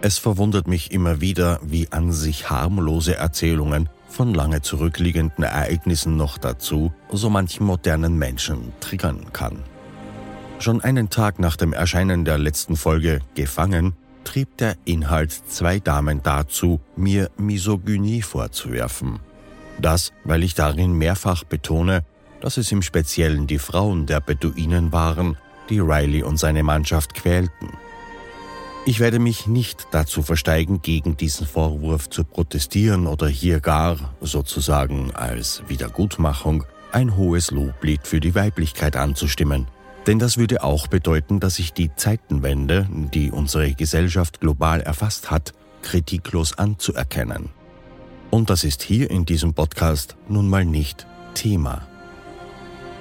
Es verwundert mich immer wieder, wie an sich harmlose Erzählungen von lange zurückliegenden Ereignissen noch dazu so manchen modernen Menschen triggern kann. Schon einen Tag nach dem Erscheinen der letzten Folge Gefangen trieb der Inhalt zwei Damen dazu, mir Misogynie vorzuwerfen. Das, weil ich darin mehrfach betone, dass es im Speziellen die Frauen der Beduinen waren, die Riley und seine Mannschaft quälten. Ich werde mich nicht dazu versteigen, gegen diesen Vorwurf zu protestieren oder hier gar, sozusagen als Wiedergutmachung, ein hohes Loblied für die Weiblichkeit anzustimmen. Denn das würde auch bedeuten, dass ich die Zeitenwende, die unsere Gesellschaft global erfasst hat, kritiklos anzuerkennen. Und das ist hier in diesem Podcast nun mal nicht Thema.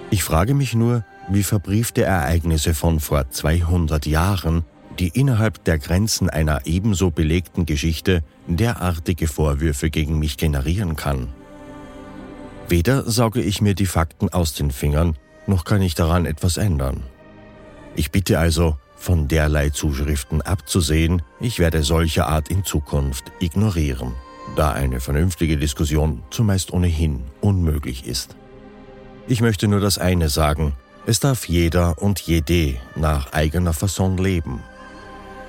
Ich frage mich nur, wie verbriefte Ereignisse von vor 200 Jahren, die innerhalb der Grenzen einer ebenso belegten Geschichte derartige Vorwürfe gegen mich generieren kann. Weder sauge ich mir die Fakten aus den Fingern, noch kann ich daran etwas ändern. Ich bitte also, von derlei Zuschriften abzusehen, ich werde solche Art in Zukunft ignorieren, da eine vernünftige Diskussion zumeist ohnehin unmöglich ist. Ich möchte nur das eine sagen, es darf jeder und jede nach eigener Fasson leben.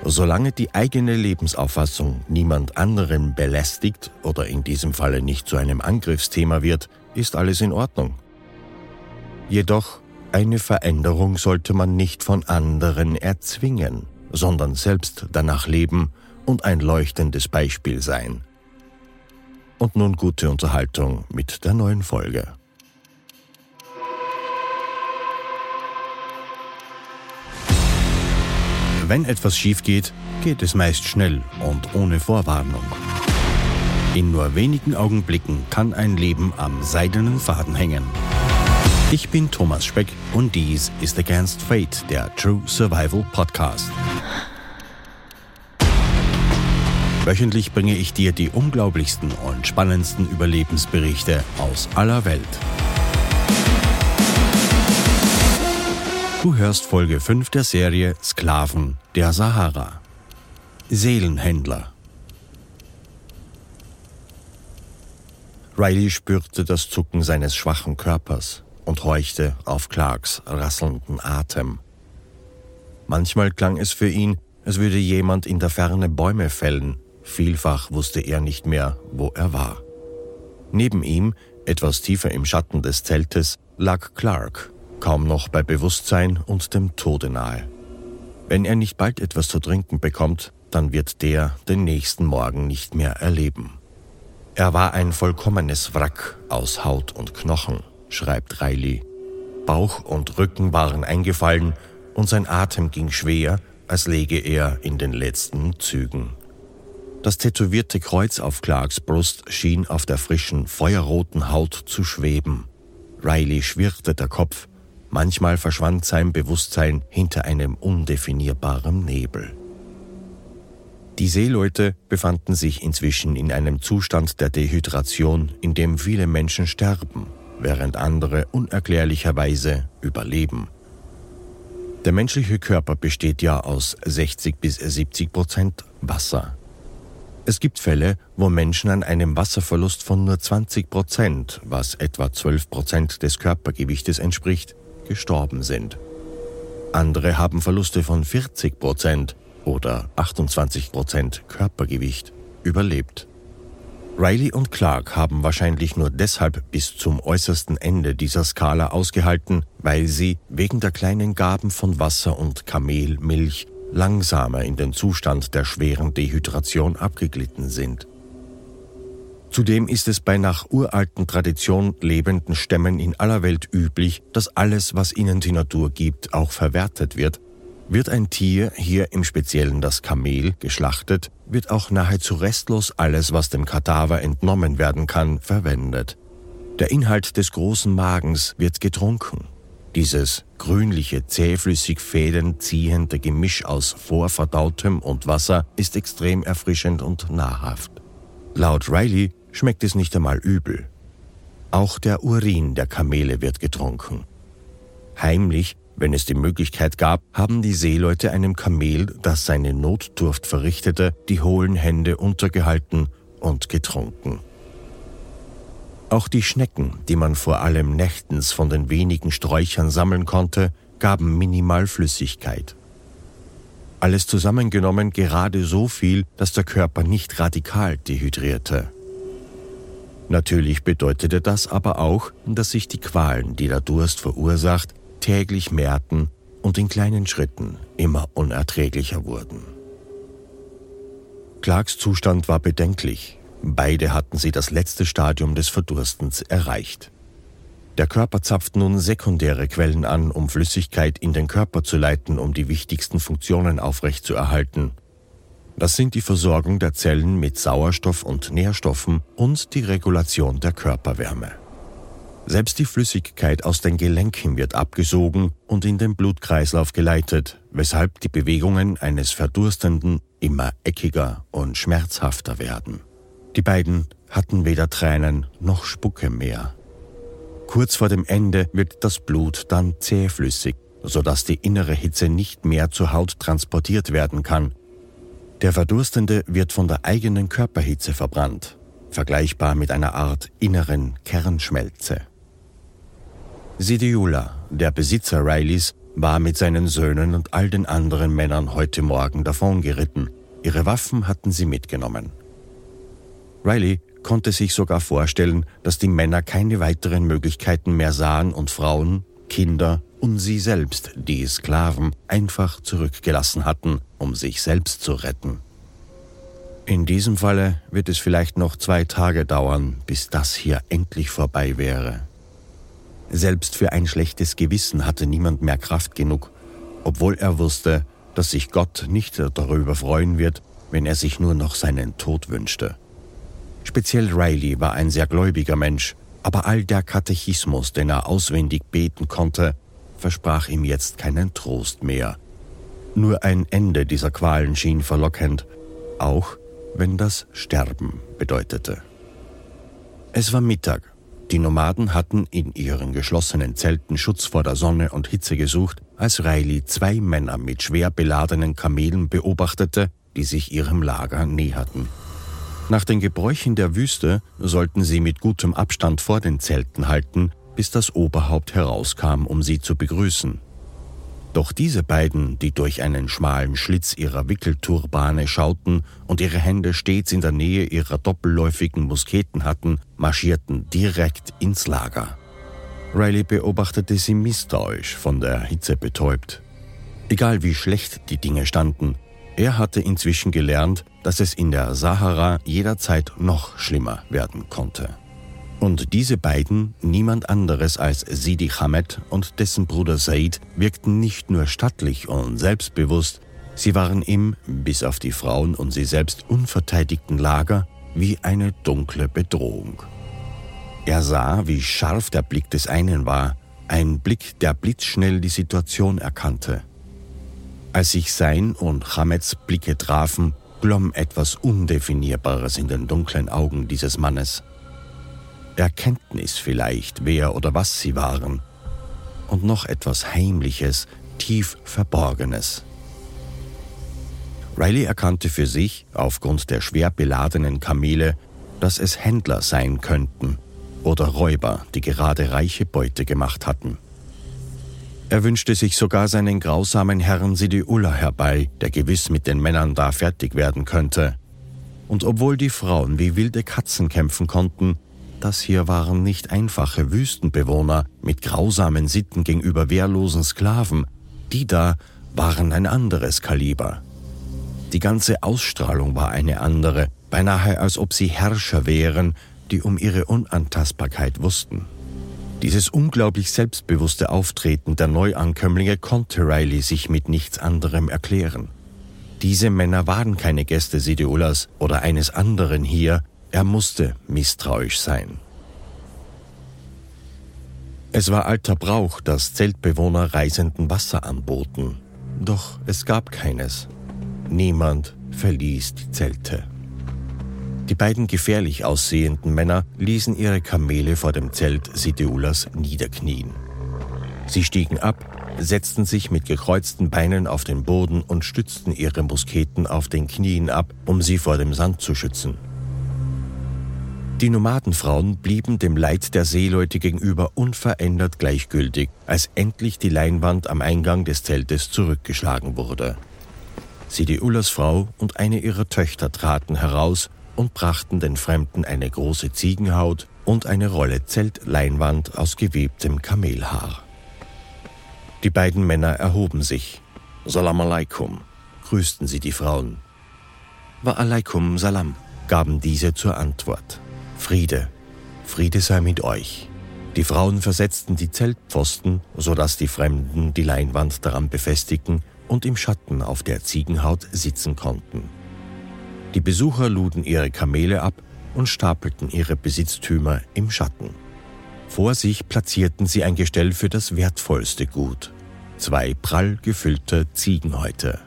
Solange die eigene Lebensauffassung niemand anderen belästigt oder in diesem Falle nicht zu einem Angriffsthema wird, ist alles in Ordnung. Jedoch, eine Veränderung sollte man nicht von anderen erzwingen, sondern selbst danach leben und ein leuchtendes Beispiel sein. Und nun gute Unterhaltung mit der neuen Folge. Wenn etwas schief geht, geht es meist schnell und ohne Vorwarnung. In nur wenigen Augenblicken kann ein Leben am seidenen Faden hängen. Ich bin Thomas Speck und dies ist Against Fate, der True Survival Podcast. Wöchentlich bringe ich dir die unglaublichsten und spannendsten Überlebensberichte aus aller Welt. Du hörst Folge 5 der Serie Sklaven der Sahara. Seelenhändler. Riley spürte das Zucken seines schwachen Körpers und horchte auf Clarks rasselnden Atem. Manchmal klang es für ihn, als würde jemand in der Ferne Bäume fällen. Vielfach wusste er nicht mehr, wo er war. Neben ihm, etwas tiefer im Schatten des Zeltes, lag Clark kaum noch bei Bewusstsein und dem Tode nahe. Wenn er nicht bald etwas zu trinken bekommt, dann wird der den nächsten Morgen nicht mehr erleben. Er war ein vollkommenes Wrack aus Haut und Knochen, schreibt Riley. Bauch und Rücken waren eingefallen und sein Atem ging schwer, als läge er in den letzten Zügen. Das tätowierte Kreuz auf Clarks Brust schien auf der frischen, feuerroten Haut zu schweben. Riley schwirrte der Kopf Manchmal verschwand sein Bewusstsein hinter einem undefinierbaren Nebel. Die Seeleute befanden sich inzwischen in einem Zustand der Dehydration, in dem viele Menschen sterben, während andere unerklärlicherweise überleben. Der menschliche Körper besteht ja aus 60 bis 70 Prozent Wasser. Es gibt Fälle, wo Menschen an einem Wasserverlust von nur 20 Prozent, was etwa 12 Prozent des Körpergewichtes entspricht, gestorben sind. Andere haben Verluste von 40 Prozent oder 28 Prozent Körpergewicht überlebt. Riley und Clark haben wahrscheinlich nur deshalb bis zum äußersten Ende dieser Skala ausgehalten, weil sie wegen der kleinen Gaben von Wasser und Kamelmilch langsamer in den Zustand der schweren Dehydration abgeglitten sind. Zudem ist es bei nach uralten Tradition lebenden Stämmen in aller Welt üblich, dass alles, was ihnen die Natur gibt, auch verwertet wird. Wird ein Tier, hier im Speziellen das Kamel, geschlachtet, wird auch nahezu restlos alles, was dem Kadaver entnommen werden kann, verwendet. Der Inhalt des großen Magens wird getrunken. Dieses grünliche, zähflüssig Fäden ziehende Gemisch aus vorverdautem und Wasser ist extrem erfrischend und nahrhaft. Laut Riley schmeckt es nicht einmal übel. Auch der Urin der Kamele wird getrunken. Heimlich Wenn es die Möglichkeit gab, haben die Seeleute einem Kamel, das seine Notdurft verrichtete, die hohlen Hände untergehalten und getrunken. Auch die Schnecken, die man vor allem nächtens von den wenigen Sträuchern sammeln konnte, gaben minimal Flüssigkeit. Alles zusammengenommen gerade so viel, dass der Körper nicht radikal dehydrierte. Natürlich bedeutete das aber auch, dass sich die Qualen, die der Durst verursacht, täglich mehrten und in kleinen Schritten immer unerträglicher wurden. Clarks Zustand war bedenklich. Beide hatten sie das letzte Stadium des Verdurstens erreicht. Der Körper zapft nun sekundäre Quellen an, um Flüssigkeit in den Körper zu leiten, um die wichtigsten Funktionen aufrechtzuerhalten. Das sind die Versorgung der Zellen mit Sauerstoff und Nährstoffen und die Regulation der Körperwärme. Selbst die Flüssigkeit aus den Gelenken wird abgesogen und in den Blutkreislauf geleitet, weshalb die Bewegungen eines Verdurstenden immer eckiger und schmerzhafter werden. Die beiden hatten weder Tränen noch Spucke mehr. Kurz vor dem Ende wird das Blut dann zähflüssig, sodass die innere Hitze nicht mehr zur Haut transportiert werden kann. Der Verdurstende wird von der eigenen Körperhitze verbrannt, vergleichbar mit einer Art inneren Kernschmelze. Sidiula, der Besitzer Rileys, war mit seinen Söhnen und all den anderen Männern heute Morgen davongeritten. Ihre Waffen hatten sie mitgenommen. Riley konnte sich sogar vorstellen, dass die Männer keine weiteren Möglichkeiten mehr sahen und Frauen, Kinder und sie selbst, die Sklaven, einfach zurückgelassen hatten, um sich selbst zu retten. In diesem Falle wird es vielleicht noch zwei Tage dauern, bis das hier endlich vorbei wäre. Selbst für ein schlechtes Gewissen hatte niemand mehr Kraft genug, obwohl er wusste, dass sich Gott nicht darüber freuen wird, wenn er sich nur noch seinen Tod wünschte. Speziell Riley war ein sehr gläubiger Mensch, aber all der Katechismus, den er auswendig beten konnte, versprach ihm jetzt keinen Trost mehr. Nur ein Ende dieser Qualen schien verlockend, auch wenn das Sterben bedeutete. Es war Mittag die Nomaden hatten in ihren geschlossenen Zelten Schutz vor der Sonne und Hitze gesucht, als Riley zwei Männer mit schwer beladenen Kamelen beobachtete, die sich ihrem Lager näherten. Nach den Gebräuchen der Wüste sollten sie mit gutem Abstand vor den Zelten halten, bis das Oberhaupt herauskam, um sie zu begrüßen. Doch diese beiden, die durch einen schmalen Schlitz ihrer Wickelturbane schauten und ihre Hände stets in der Nähe ihrer doppelläufigen Musketen hatten, marschierten direkt ins Lager. Riley beobachtete sie misstrauisch, von der Hitze betäubt. Egal wie schlecht die Dinge standen, er hatte inzwischen gelernt, dass es in der Sahara jederzeit noch schlimmer werden konnte. Und diese beiden, niemand anderes als Sidi Hamed und dessen Bruder Said, wirkten nicht nur stattlich und selbstbewusst, sie waren ihm, bis auf die Frauen und sie selbst unverteidigten Lager, wie eine dunkle Bedrohung. Er sah, wie scharf der Blick des einen war, ein Blick, der blitzschnell die Situation erkannte. Als sich sein und Hameds Blicke trafen, glomm etwas Undefinierbares in den dunklen Augen dieses Mannes. Erkenntnis vielleicht, wer oder was sie waren. Und noch etwas Heimliches, tief Verborgenes. Riley erkannte für sich, aufgrund der schwer beladenen Kamele, dass es Händler sein könnten oder Räuber, die gerade reiche Beute gemacht hatten. Er wünschte sich sogar seinen grausamen Herrn Sidiullah herbei, der gewiss mit den Männern da fertig werden könnte. Und obwohl die Frauen wie wilde Katzen kämpfen konnten, das hier waren nicht einfache Wüstenbewohner mit grausamen Sitten gegenüber wehrlosen Sklaven, die da waren ein anderes Kaliber. Die ganze Ausstrahlung war eine andere, beinahe als ob sie Herrscher wären, die um ihre Unantastbarkeit wussten. Dieses unglaublich selbstbewusste Auftreten der Neuankömmlinge konnte Riley sich mit nichts anderem erklären. Diese Männer waren keine Gäste Sideulas oder eines anderen hier, er musste misstrauisch sein. Es war alter Brauch, dass Zeltbewohner Reisenden Wasser anboten. Doch es gab keines. Niemand verließ die Zelte. Die beiden gefährlich aussehenden Männer ließen ihre Kamele vor dem Zelt Sideulas niederknien. Sie stiegen ab, setzten sich mit gekreuzten Beinen auf den Boden und stützten ihre Musketen auf den Knien ab, um sie vor dem Sand zu schützen. Die Nomadenfrauen blieben dem Leid der Seeleute gegenüber unverändert gleichgültig, als endlich die Leinwand am Eingang des Zeltes zurückgeschlagen wurde. Sidi Ullas Frau und eine ihrer Töchter traten heraus und brachten den Fremden eine große Ziegenhaut und eine Rolle Zeltleinwand aus gewebtem Kamelhaar. Die beiden Männer erhoben sich. Salam alaikum, grüßten sie die Frauen. Wa alaikum salam, gaben diese zur Antwort. Friede, Friede sei mit euch. Die Frauen versetzten die Zeltpfosten, sodass die Fremden die Leinwand daran befestigten und im Schatten auf der Ziegenhaut sitzen konnten. Die Besucher luden ihre Kamele ab und stapelten ihre Besitztümer im Schatten. Vor sich platzierten sie ein Gestell für das wertvollste Gut, zwei prall gefüllte Ziegenhäute.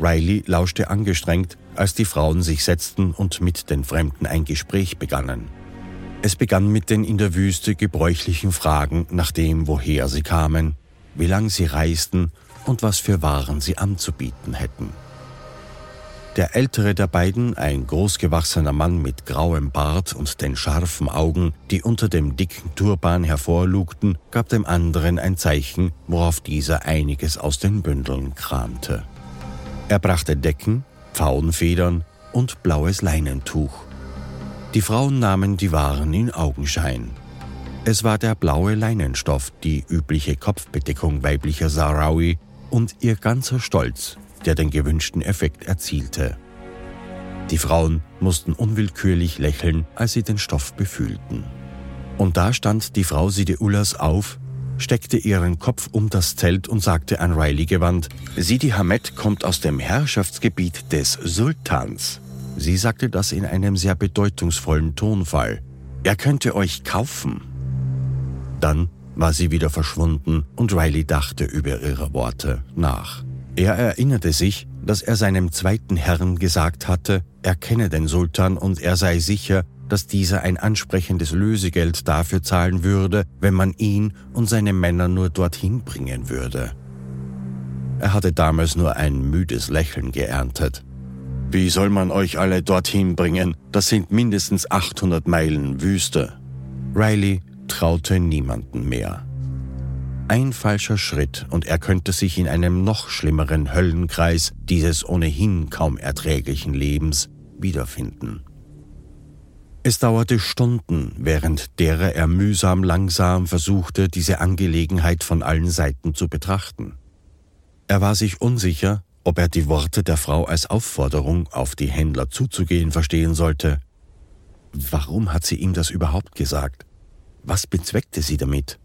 Riley lauschte angestrengt, als die Frauen sich setzten und mit den Fremden ein Gespräch begannen. Es begann mit den in der Wüste gebräuchlichen Fragen nach dem, woher sie kamen, wie lang sie reisten und was für Waren sie anzubieten hätten. Der ältere der beiden, ein großgewachsener Mann mit grauem Bart und den scharfen Augen, die unter dem dicken Turban hervorlugten, gab dem anderen ein Zeichen, worauf dieser einiges aus den Bündeln kramte. Er brachte Decken, Pfauenfedern und blaues Leinentuch. Die Frauen nahmen die Waren in Augenschein. Es war der blaue Leinenstoff, die übliche Kopfbedeckung weiblicher Sahrawi und ihr ganzer Stolz, der den gewünschten Effekt erzielte. Die Frauen mussten unwillkürlich lächeln, als sie den Stoff befühlten. Und da stand die Frau Sideullas auf, steckte ihren Kopf um das Zelt und sagte an Riley gewandt, Sidi Hamed kommt aus dem Herrschaftsgebiet des Sultans. Sie sagte das in einem sehr bedeutungsvollen Tonfall. Er könnte euch kaufen. Dann war sie wieder verschwunden und Riley dachte über ihre Worte nach. Er erinnerte sich, dass er seinem zweiten Herrn gesagt hatte, er kenne den Sultan und er sei sicher, dass dieser ein ansprechendes Lösegeld dafür zahlen würde, wenn man ihn und seine Männer nur dorthin bringen würde. Er hatte damals nur ein müdes Lächeln geerntet. Wie soll man euch alle dorthin bringen? Das sind mindestens 800 Meilen Wüste. Riley traute niemanden mehr. Ein falscher Schritt und er könnte sich in einem noch schlimmeren Höllenkreis dieses ohnehin kaum erträglichen Lebens wiederfinden. Es dauerte Stunden, während derer er mühsam langsam versuchte, diese Angelegenheit von allen Seiten zu betrachten. Er war sich unsicher, ob er die Worte der Frau als Aufforderung, auf die Händler zuzugehen, verstehen sollte. Warum hat sie ihm das überhaupt gesagt? Was bezweckte sie damit?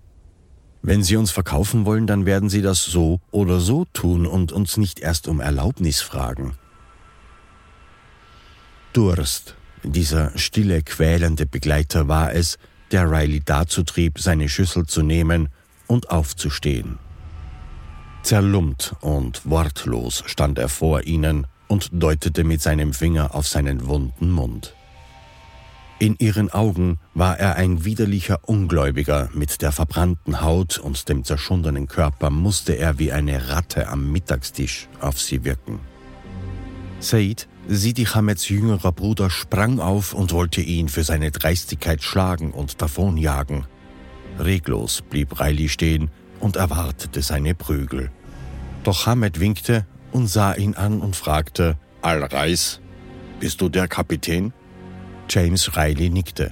Wenn Sie uns verkaufen wollen, dann werden Sie das so oder so tun und uns nicht erst um Erlaubnis fragen. Durst, dieser stille, quälende Begleiter war es, der Riley dazu trieb, seine Schüssel zu nehmen und aufzustehen. Zerlumpt und wortlos stand er vor ihnen und deutete mit seinem Finger auf seinen wunden Mund. In ihren Augen war er ein widerlicher Ungläubiger, mit der verbrannten Haut und dem zerschundenen Körper musste er wie eine Ratte am Mittagstisch auf sie wirken. Said, Sidi Hameds jüngerer Bruder, sprang auf und wollte ihn für seine Dreistigkeit schlagen und davonjagen. Reglos blieb Riley stehen und erwartete seine Prügel. Doch Hamed winkte und sah ihn an und fragte, Al-Reis, bist du der Kapitän? James Riley nickte.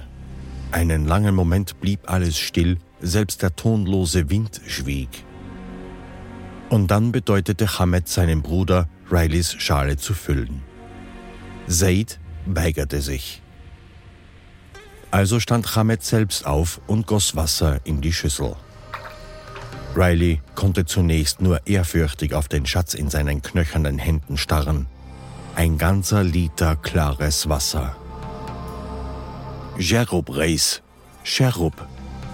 Einen langen Moment blieb alles still, selbst der tonlose Wind schwieg. Und dann bedeutete Hamed seinem Bruder, Rileys Schale zu füllen. Zaid weigerte sich. Also stand Hamed selbst auf und goss Wasser in die Schüssel. Riley konnte zunächst nur ehrfürchtig auf den Schatz in seinen knöchernen Händen starren. Ein ganzer Liter klares Wasser. Cherub Reis, Cherub,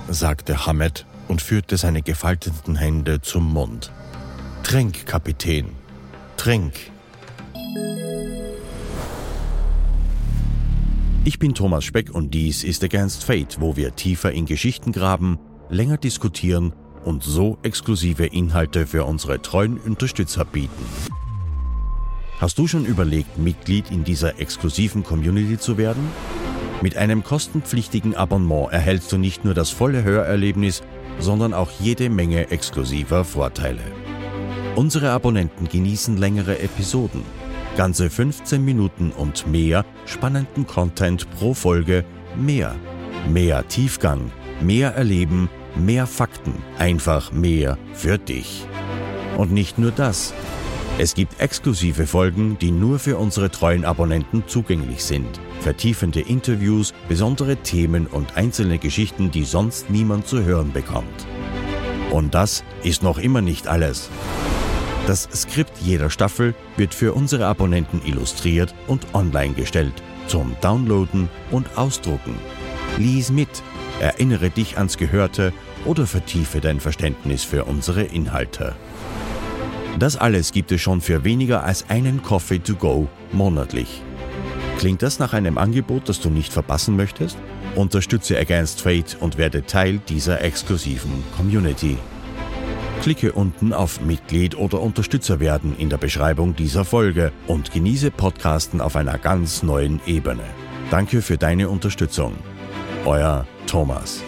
sagte Hamed und führte seine gefalteten Hände zum Mund. Trink, Kapitän, trink. Ich bin Thomas Speck und dies ist Against Fate, wo wir tiefer in Geschichten graben, länger diskutieren und so exklusive Inhalte für unsere treuen Unterstützer bieten. Hast du schon überlegt, Mitglied in dieser exklusiven Community zu werden? Mit einem kostenpflichtigen Abonnement erhältst du nicht nur das volle Hörerlebnis, sondern auch jede Menge exklusiver Vorteile. Unsere Abonnenten genießen längere Episoden, ganze 15 Minuten und mehr spannenden Content pro Folge, mehr, mehr Tiefgang, mehr Erleben, mehr Fakten, einfach mehr für dich. Und nicht nur das. Es gibt exklusive Folgen, die nur für unsere treuen Abonnenten zugänglich sind. Vertiefende Interviews, besondere Themen und einzelne Geschichten, die sonst niemand zu hören bekommt. Und das ist noch immer nicht alles. Das Skript jeder Staffel wird für unsere Abonnenten illustriert und online gestellt, zum Downloaden und Ausdrucken. Lies mit, erinnere dich ans Gehörte oder vertiefe dein Verständnis für unsere Inhalte. Das alles gibt es schon für weniger als einen Coffee to go monatlich. Klingt das nach einem Angebot, das du nicht verpassen möchtest? Unterstütze Against Fate und werde Teil dieser exklusiven Community. Klicke unten auf Mitglied oder Unterstützer werden in der Beschreibung dieser Folge und genieße Podcasten auf einer ganz neuen Ebene. Danke für deine Unterstützung. Euer Thomas.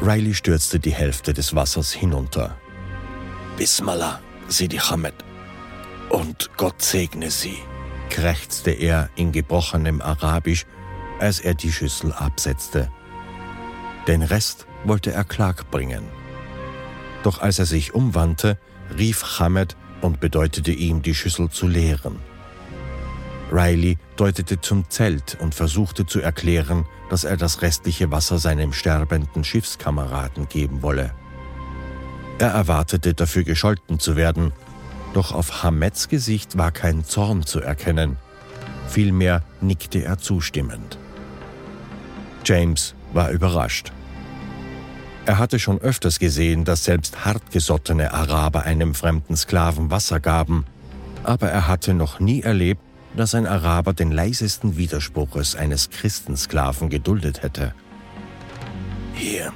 Riley stürzte die Hälfte des Wassers hinunter. Bismillah, Sidi Hamed. Und Gott segne sie, krächzte er in gebrochenem Arabisch, als er die Schüssel absetzte. Den Rest wollte er Clark bringen. Doch als er sich umwandte, rief Hamed und bedeutete ihm, die Schüssel zu leeren. Riley deutete zum Zelt und versuchte zu erklären, dass er das restliche Wasser seinem sterbenden Schiffskameraden geben wolle. Er erwartete dafür gescholten zu werden, doch auf Hameds Gesicht war kein Zorn zu erkennen. Vielmehr nickte er zustimmend. James war überrascht. Er hatte schon öfters gesehen, dass selbst hartgesottene Araber einem fremden Sklaven Wasser gaben, aber er hatte noch nie erlebt, dass ein Araber den leisesten Widerspruches eines Christensklaven geduldet hätte. Hier,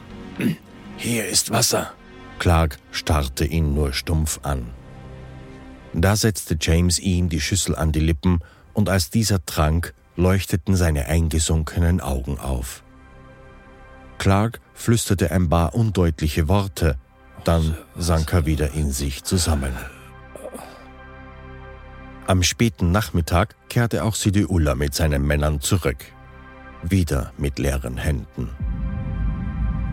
hier ist Wasser. Clark starrte ihn nur stumpf an. Da setzte James ihm die Schüssel an die Lippen, und als dieser trank, leuchteten seine eingesunkenen Augen auf. Clark flüsterte ein paar undeutliche Worte, dann sank er wieder in sich zusammen. Am späten Nachmittag kehrte auch Sidi Ullah mit seinen Männern zurück. Wieder mit leeren Händen.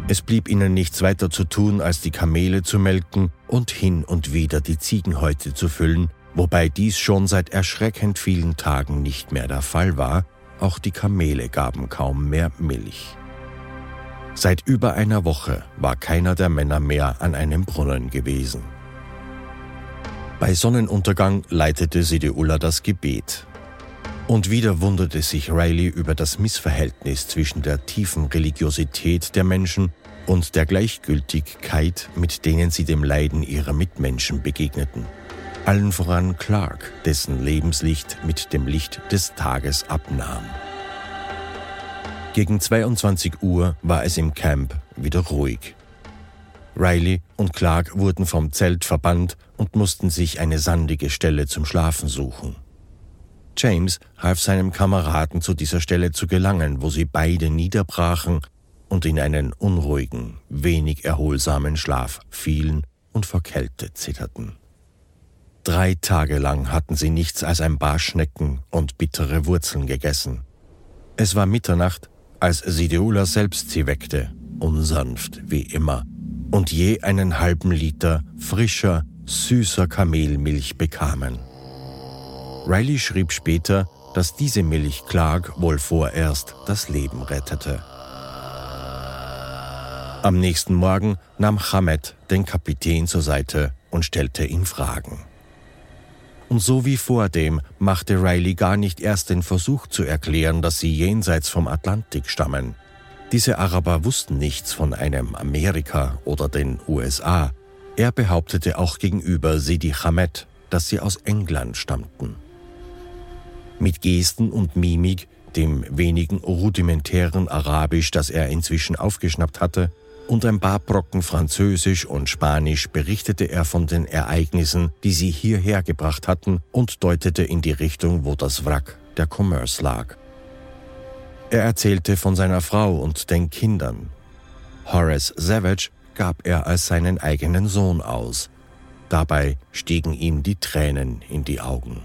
Es blieb ihnen nichts weiter zu tun, als die Kamele zu melken und hin und wieder die Ziegenhäute zu füllen, wobei dies schon seit erschreckend vielen Tagen nicht mehr der Fall war, auch die Kamele gaben kaum mehr Milch. Seit über einer Woche war keiner der Männer mehr an einem Brunnen gewesen. Bei Sonnenuntergang leitete Sideullah das Gebet. Und wieder wunderte sich Riley über das Missverhältnis zwischen der tiefen Religiosität der Menschen und der Gleichgültigkeit, mit denen sie dem Leiden ihrer Mitmenschen begegneten. Allen voran Clark, dessen Lebenslicht mit dem Licht des Tages abnahm. Gegen 22 Uhr war es im Camp wieder ruhig. Riley und Clark wurden vom Zelt verbannt und mussten sich eine sandige Stelle zum Schlafen suchen. James half seinem Kameraden zu dieser Stelle zu gelangen, wo sie beide niederbrachen und in einen unruhigen, wenig erholsamen Schlaf fielen und vor Kälte zitterten. Drei Tage lang hatten sie nichts als ein paar Schnecken und bittere Wurzeln gegessen. Es war Mitternacht, als Sideula selbst sie weckte, unsanft wie immer, und je einen halben Liter frischer, süßer Kamelmilch bekamen. Riley schrieb später, dass diese Milch Clark wohl vorerst das Leben rettete. Am nächsten Morgen nahm Hamed den Kapitän zur Seite und stellte ihm Fragen. Und so wie vordem machte Riley gar nicht erst den Versuch zu erklären, dass sie jenseits vom Atlantik stammen. Diese Araber wussten nichts von einem Amerika oder den USA. Er behauptete auch gegenüber Sidi Hamed, dass sie aus England stammten. Mit Gesten und Mimik dem wenigen rudimentären Arabisch, das er inzwischen aufgeschnappt hatte, und ein paar Brocken Französisch und Spanisch berichtete er von den Ereignissen, die sie hierher gebracht hatten und deutete in die Richtung, wo das Wrack der Commerce lag. Er erzählte von seiner Frau und den Kindern. Horace Savage gab er als seinen eigenen Sohn aus. Dabei stiegen ihm die Tränen in die Augen.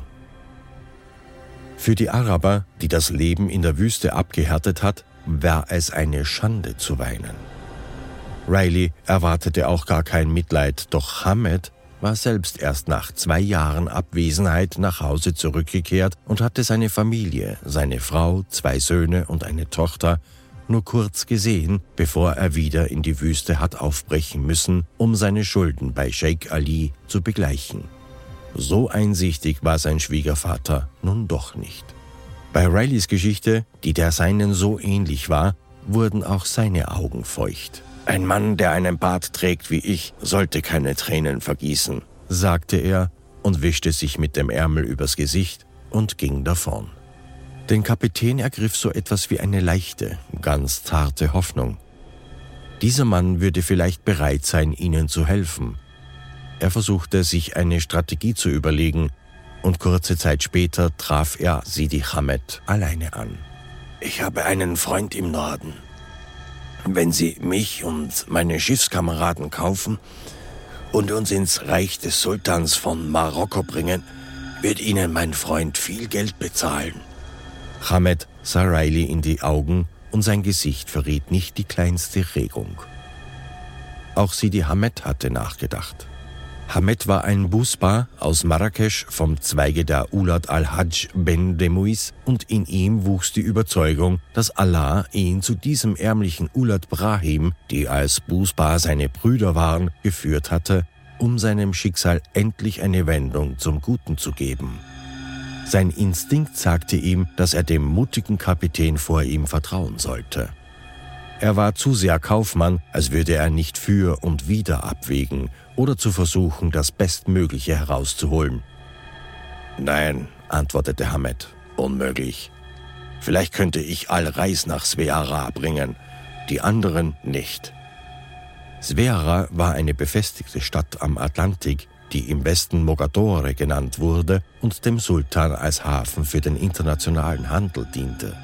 Für die Araber, die das Leben in der Wüste abgehärtet hat, war es eine Schande zu weinen. Riley erwartete auch gar kein Mitleid, doch Hamed war selbst erst nach zwei Jahren Abwesenheit nach Hause zurückgekehrt und hatte seine Familie, seine Frau, zwei Söhne und eine Tochter nur kurz gesehen, bevor er wieder in die Wüste hat aufbrechen müssen, um seine Schulden bei Sheikh Ali zu begleichen. So einsichtig war sein Schwiegervater nun doch nicht. Bei Rileys Geschichte, die der seinen so ähnlich war, wurden auch seine Augen feucht. Ein Mann, der einen Bart trägt wie ich, sollte keine Tränen vergießen, sagte er und wischte sich mit dem Ärmel übers Gesicht und ging davon. Den Kapitän ergriff so etwas wie eine leichte, ganz zarte Hoffnung. Dieser Mann würde vielleicht bereit sein, ihnen zu helfen. Er versuchte, sich eine Strategie zu überlegen, und kurze Zeit später traf er Sidi Hamed alleine an. Ich habe einen Freund im Norden, wenn Sie mich und meine Schiffskameraden kaufen und uns ins Reich des Sultans von Marokko bringen, wird Ihnen mein Freund viel Geld bezahlen. Hamed sah Riley in die Augen und sein Gesicht verriet nicht die kleinste Regung. Auch Sidi Hamed hatte nachgedacht. Hamed war ein Busbar aus Marrakesch vom Zweige der Ulad al-Hajj ben Demouis und in ihm wuchs die Überzeugung, dass Allah ihn zu diesem ärmlichen Ulad Brahim, die als Busbar seine Brüder waren, geführt hatte, um seinem Schicksal endlich eine Wendung zum Guten zu geben. Sein Instinkt sagte ihm, dass er dem mutigen Kapitän vor ihm vertrauen sollte. Er war zu sehr Kaufmann, als würde er nicht für und wieder abwägen oder zu versuchen, das Bestmögliche herauszuholen. Nein, antwortete Hamed, unmöglich. Vielleicht könnte ich Al-Reis nach Sveara bringen, die anderen nicht. Sveara war eine befestigte Stadt am Atlantik, die im Westen Mogadore genannt wurde und dem Sultan als Hafen für den internationalen Handel diente.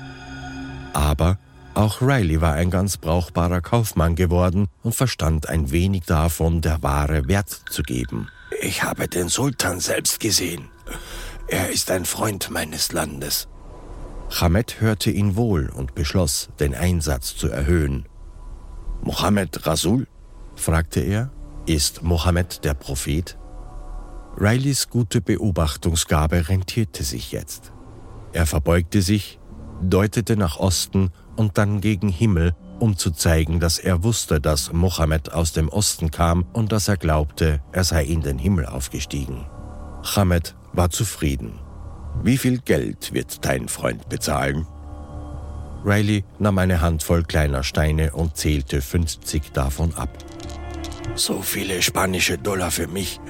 Aber auch Riley war ein ganz brauchbarer Kaufmann geworden und verstand ein wenig davon, der Ware Wert zu geben. Ich habe den Sultan selbst gesehen. Er ist ein Freund meines Landes. Hamed hörte ihn wohl und beschloss, den Einsatz zu erhöhen. Mohammed Rasul? fragte er. Ist Mohammed der Prophet? Rileys gute Beobachtungsgabe rentierte sich jetzt. Er verbeugte sich, deutete nach Osten und dann gegen Himmel, um zu zeigen, dass er wusste, dass Mohammed aus dem Osten kam und dass er glaubte, er sei in den Himmel aufgestiegen. Hamed war zufrieden. Wie viel Geld wird dein Freund bezahlen? Riley nahm eine Handvoll kleiner Steine und zählte 50 davon ab. So viele spanische Dollar für mich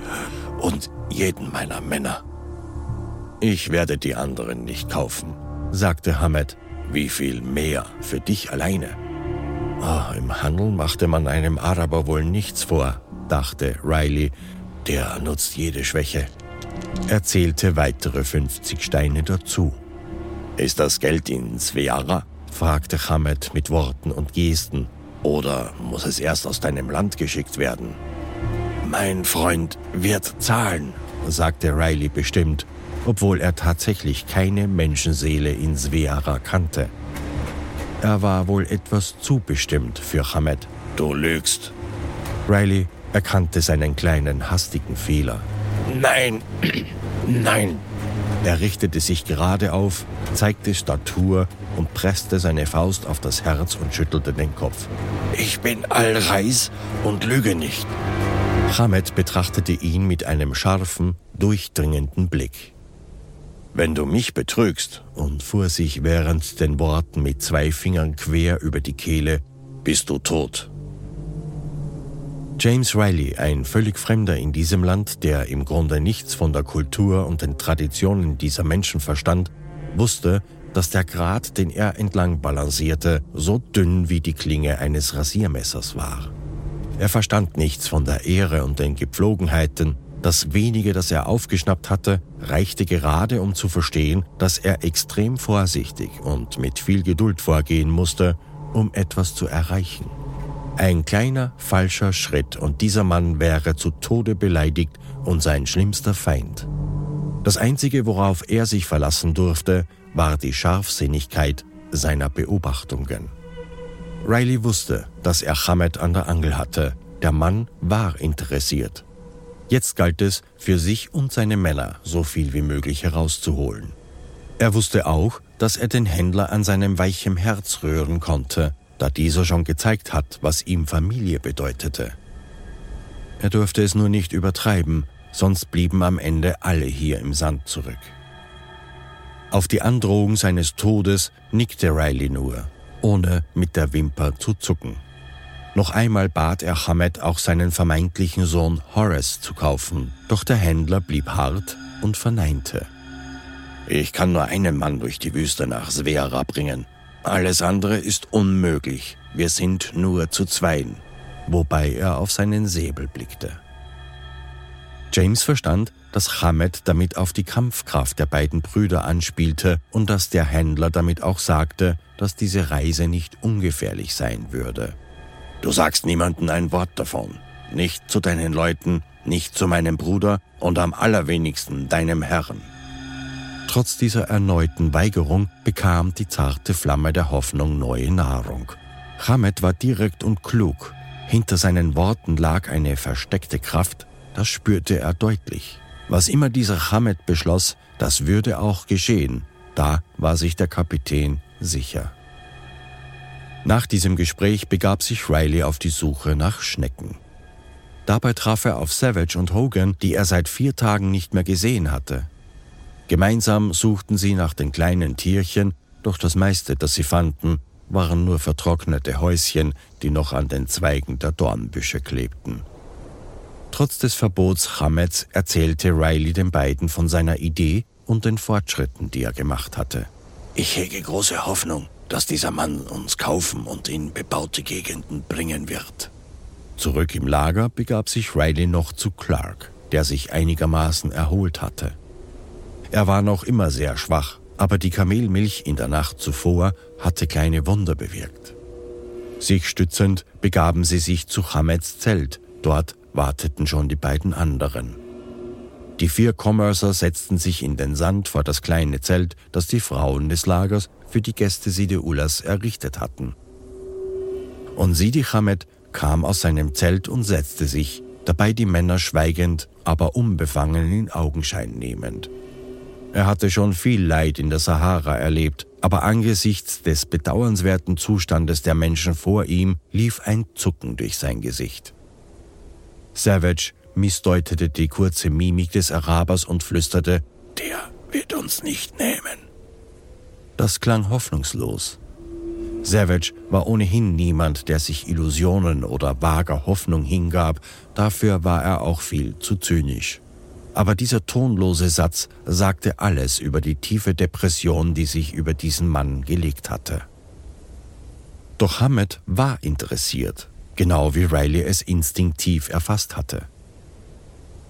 und jeden meiner Männer. Ich werde die anderen nicht kaufen, sagte Hamed wie viel mehr für dich alleine? Oh, Im Handel machte man einem Araber wohl nichts vor, dachte Riley. Der nutzt jede Schwäche. Er zählte weitere 50 Steine dazu. Ist das Geld in Sveara? fragte Hamed mit Worten und Gesten. Oder muss es erst aus deinem Land geschickt werden? Mein Freund wird zahlen, sagte Riley bestimmt obwohl er tatsächlich keine Menschenseele in Sveara kannte. Er war wohl etwas zu bestimmt für Hamed. Du lügst. Riley erkannte seinen kleinen hastigen Fehler. Nein, nein. Er richtete sich gerade auf, zeigte Statur und presste seine Faust auf das Herz und schüttelte den Kopf. Ich bin Allreis und lüge nicht. Hamed betrachtete ihn mit einem scharfen, durchdringenden Blick. Wenn du mich betrügst, und fuhr sich während den Worten mit zwei Fingern quer über die Kehle, bist du tot. James Riley, ein völlig Fremder in diesem Land, der im Grunde nichts von der Kultur und den Traditionen dieser Menschen verstand, wusste, dass der Grat, den er entlang balancierte, so dünn wie die Klinge eines Rasiermessers war. Er verstand nichts von der Ehre und den Gepflogenheiten, das wenige, das er aufgeschnappt hatte, reichte gerade, um zu verstehen, dass er extrem vorsichtig und mit viel Geduld vorgehen musste, um etwas zu erreichen. Ein kleiner, falscher Schritt und dieser Mann wäre zu Tode beleidigt und sein schlimmster Feind. Das Einzige, worauf er sich verlassen durfte, war die Scharfsinnigkeit seiner Beobachtungen. Riley wusste, dass er Hamed an der Angel hatte. Der Mann war interessiert. Jetzt galt es, für sich und seine Männer so viel wie möglich herauszuholen. Er wusste auch, dass er den Händler an seinem weichen Herz rühren konnte, da dieser schon gezeigt hat, was ihm Familie bedeutete. Er durfte es nur nicht übertreiben, sonst blieben am Ende alle hier im Sand zurück. Auf die Androhung seines Todes nickte Riley nur, ohne mit der Wimper zu zucken. Noch einmal bat er Hamed auch seinen vermeintlichen Sohn Horace zu kaufen, doch der Händler blieb hart und verneinte. Ich kann nur einen Mann durch die Wüste nach Svera bringen. Alles andere ist unmöglich. Wir sind nur zu zweien. Wobei er auf seinen Säbel blickte. James verstand, dass Hamed damit auf die Kampfkraft der beiden Brüder anspielte und dass der Händler damit auch sagte, dass diese Reise nicht ungefährlich sein würde. Du sagst niemandem ein Wort davon. Nicht zu deinen Leuten, nicht zu meinem Bruder und am allerwenigsten deinem Herrn. Trotz dieser erneuten Weigerung bekam die zarte Flamme der Hoffnung neue Nahrung. Hamed war direkt und klug. Hinter seinen Worten lag eine versteckte Kraft, das spürte er deutlich. Was immer dieser Hamed beschloss, das würde auch geschehen. Da war sich der Kapitän sicher. Nach diesem Gespräch begab sich Riley auf die Suche nach Schnecken. Dabei traf er auf Savage und Hogan, die er seit vier Tagen nicht mehr gesehen hatte. Gemeinsam suchten sie nach den kleinen Tierchen, doch das meiste, das sie fanden, waren nur vertrocknete Häuschen, die noch an den Zweigen der Dornbüsche klebten. Trotz des Verbots Hameds erzählte Riley den beiden von seiner Idee und den Fortschritten, die er gemacht hatte. Ich hege große Hoffnung, dass dieser Mann uns kaufen und in bebaute Gegenden bringen wird. Zurück im Lager begab sich Riley noch zu Clark, der sich einigermaßen erholt hatte. Er war noch immer sehr schwach, aber die Kamelmilch in der Nacht zuvor hatte kleine Wunder bewirkt. Sich stützend begaben sie sich zu Hameds Zelt, dort warteten schon die beiden anderen. Die vier Commercer setzten sich in den Sand vor das kleine Zelt, das die Frauen des Lagers für die Gäste Sideulas errichtet hatten. Und Sidi Hamed kam aus seinem Zelt und setzte sich, dabei die Männer schweigend, aber unbefangen in Augenschein nehmend. Er hatte schon viel Leid in der Sahara erlebt, aber angesichts des bedauernswerten Zustandes der Menschen vor ihm lief ein Zucken durch sein Gesicht. Savage missdeutete die kurze Mimik des Arabers und flüsterte, der wird uns nicht nehmen. Das klang hoffnungslos. Savage war ohnehin niemand, der sich Illusionen oder vager Hoffnung hingab, dafür war er auch viel zu zynisch. Aber dieser tonlose Satz sagte alles über die tiefe Depression, die sich über diesen Mann gelegt hatte. Doch Hammett war interessiert, genau wie Riley es instinktiv erfasst hatte.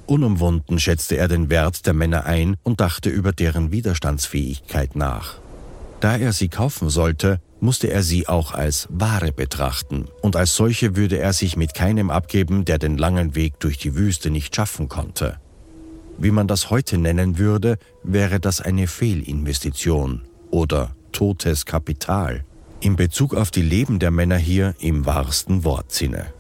Unumwunden schätzte er den Wert der Männer ein und dachte über deren Widerstandsfähigkeit nach. Da er sie kaufen sollte, musste er sie auch als Ware betrachten, und als solche würde er sich mit keinem abgeben, der den langen Weg durch die Wüste nicht schaffen konnte. Wie man das heute nennen würde, wäre das eine Fehlinvestition oder totes Kapital in Bezug auf die Leben der Männer hier im wahrsten Wortsinne.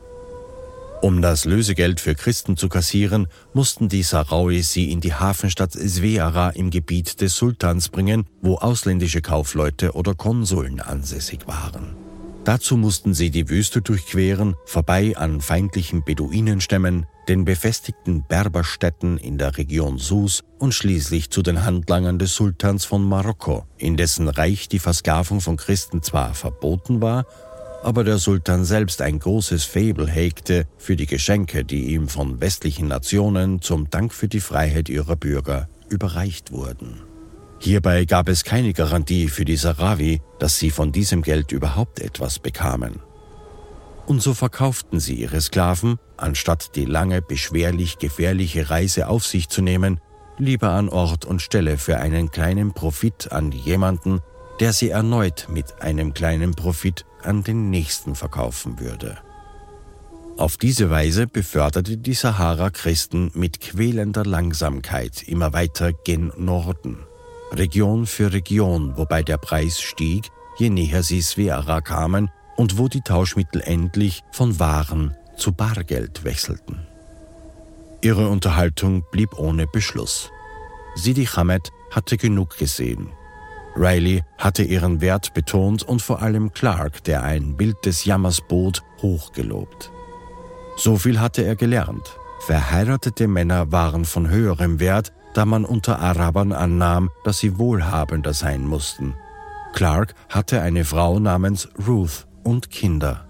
Um das Lösegeld für Christen zu kassieren, mussten die Saraui sie in die Hafenstadt Sveara im Gebiet des Sultans bringen, wo ausländische Kaufleute oder Konsuln ansässig waren. Dazu mussten sie die Wüste durchqueren, vorbei an feindlichen Beduinenstämmen, den befestigten Berberstädten in der Region Sus und schließlich zu den Handlangern des Sultans von Marokko, in dessen Reich die Versklavung von Christen zwar verboten war, aber der Sultan selbst ein großes Faible hegte für die Geschenke, die ihm von westlichen Nationen zum Dank für die Freiheit ihrer Bürger überreicht wurden. Hierbei gab es keine Garantie für die Sarawi, dass sie von diesem Geld überhaupt etwas bekamen. Und so verkauften sie ihre Sklaven, anstatt die lange, beschwerlich gefährliche Reise auf sich zu nehmen, lieber an Ort und Stelle für einen kleinen Profit an jemanden, der sie erneut mit einem kleinen Profit an den nächsten verkaufen würde. Auf diese Weise beförderte die Sahara Christen mit quälender Langsamkeit immer weiter gen Norden. Region für Region, wobei der Preis stieg, je näher sie Sveara kamen und wo die Tauschmittel endlich von Waren zu Bargeld wechselten. Ihre Unterhaltung blieb ohne Beschluss. Sidi Hamed hatte genug gesehen. Riley hatte ihren Wert betont und vor allem Clark, der ein Bild des Jammers bot, hochgelobt. So viel hatte er gelernt. Verheiratete Männer waren von höherem Wert da man unter Arabern annahm, dass sie wohlhabender sein mussten. Clark hatte eine Frau namens Ruth und Kinder.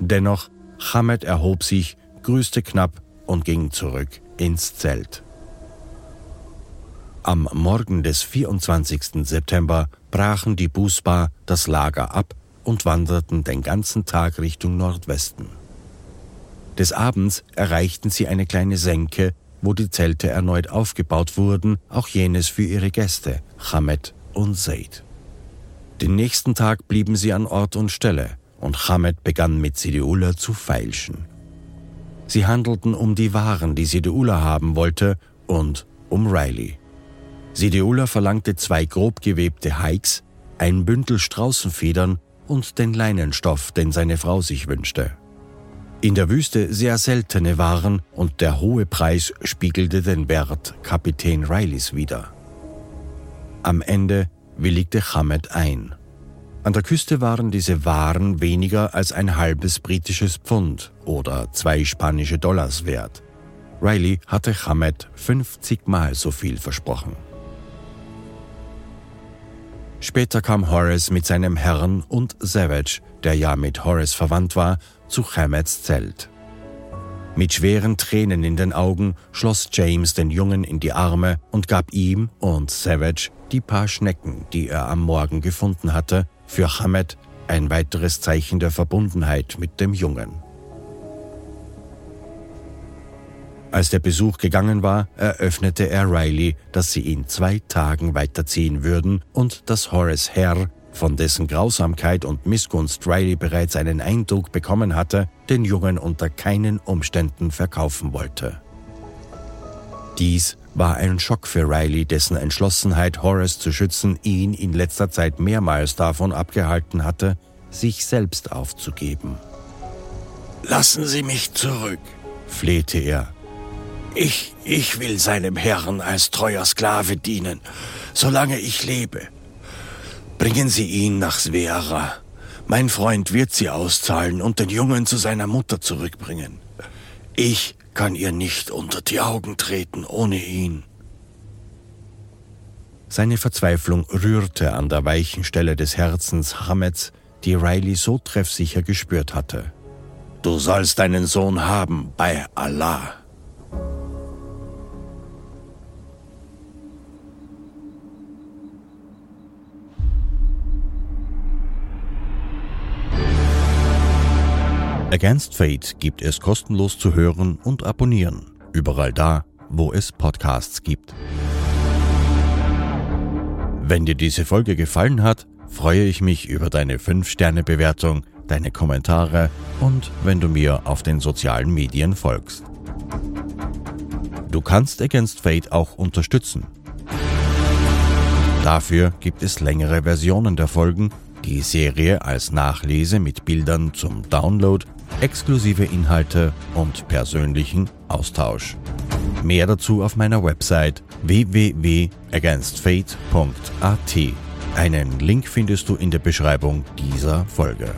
Dennoch, Hamed erhob sich, grüßte knapp und ging zurück ins Zelt. Am Morgen des 24. September brachen die Busbar das Lager ab und wanderten den ganzen Tag Richtung Nordwesten. Des Abends erreichten sie eine kleine Senke, wo die Zelte erneut aufgebaut wurden, auch jenes für ihre Gäste, Hamed und Zaid. Den nächsten Tag blieben sie an Ort und Stelle und Hamed begann mit Sidiula zu feilschen. Sie handelten um die Waren, die Sidiula haben wollte, und um Riley. Sidiula verlangte zwei grob gewebte Hikes, ein Bündel Straußenfedern und den Leinenstoff, den seine Frau sich wünschte in der Wüste sehr seltene waren und der hohe Preis spiegelte den Wert Kapitän Rileys wider. Am Ende willigte Hamed ein. An der Küste waren diese Waren weniger als ein halbes britisches Pfund oder zwei spanische Dollars wert. Riley hatte Hamed 50 Mal so viel versprochen. Später kam Horace mit seinem Herrn und Savage, der ja mit Horace verwandt war, zu Hameds Zelt. Mit schweren Tränen in den Augen schloss James den Jungen in die Arme und gab ihm und Savage die paar Schnecken, die er am Morgen gefunden hatte, für Hamed ein weiteres Zeichen der Verbundenheit mit dem Jungen. Als der Besuch gegangen war, eröffnete er Riley, dass sie in zwei Tagen weiterziehen würden und dass Horace Herr von dessen Grausamkeit und Missgunst Riley bereits einen Eindruck bekommen hatte, den Jungen unter keinen Umständen verkaufen wollte. Dies war ein Schock für Riley, dessen Entschlossenheit, Horace zu schützen, ihn in letzter Zeit mehrmals davon abgehalten hatte, sich selbst aufzugeben. Lassen Sie mich zurück, flehte er. Ich, ich will seinem Herrn als treuer Sklave dienen, solange ich lebe. Bringen Sie ihn nach Svera. Mein Freund wird sie auszahlen und den Jungen zu seiner Mutter zurückbringen. Ich kann ihr nicht unter die Augen treten ohne ihn. Seine Verzweiflung rührte an der weichen Stelle des Herzens Hameds, die Riley so treffsicher gespürt hatte. Du sollst deinen Sohn haben bei Allah. Against Fate gibt es kostenlos zu hören und abonnieren. Überall da, wo es Podcasts gibt. Wenn dir diese Folge gefallen hat, freue ich mich über deine 5-Sterne-Bewertung, deine Kommentare und wenn du mir auf den sozialen Medien folgst. Du kannst Against Fate auch unterstützen. Dafür gibt es längere Versionen der Folgen, die Serie als Nachlese mit Bildern zum Download exklusive Inhalte und persönlichen Austausch. Mehr dazu auf meiner Website www.againstfate.at. Einen Link findest du in der Beschreibung dieser Folge.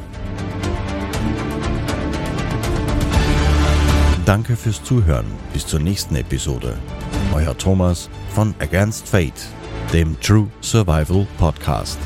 Danke fürs Zuhören. Bis zur nächsten Episode. Euer Thomas von Against Fate, dem True Survival Podcast.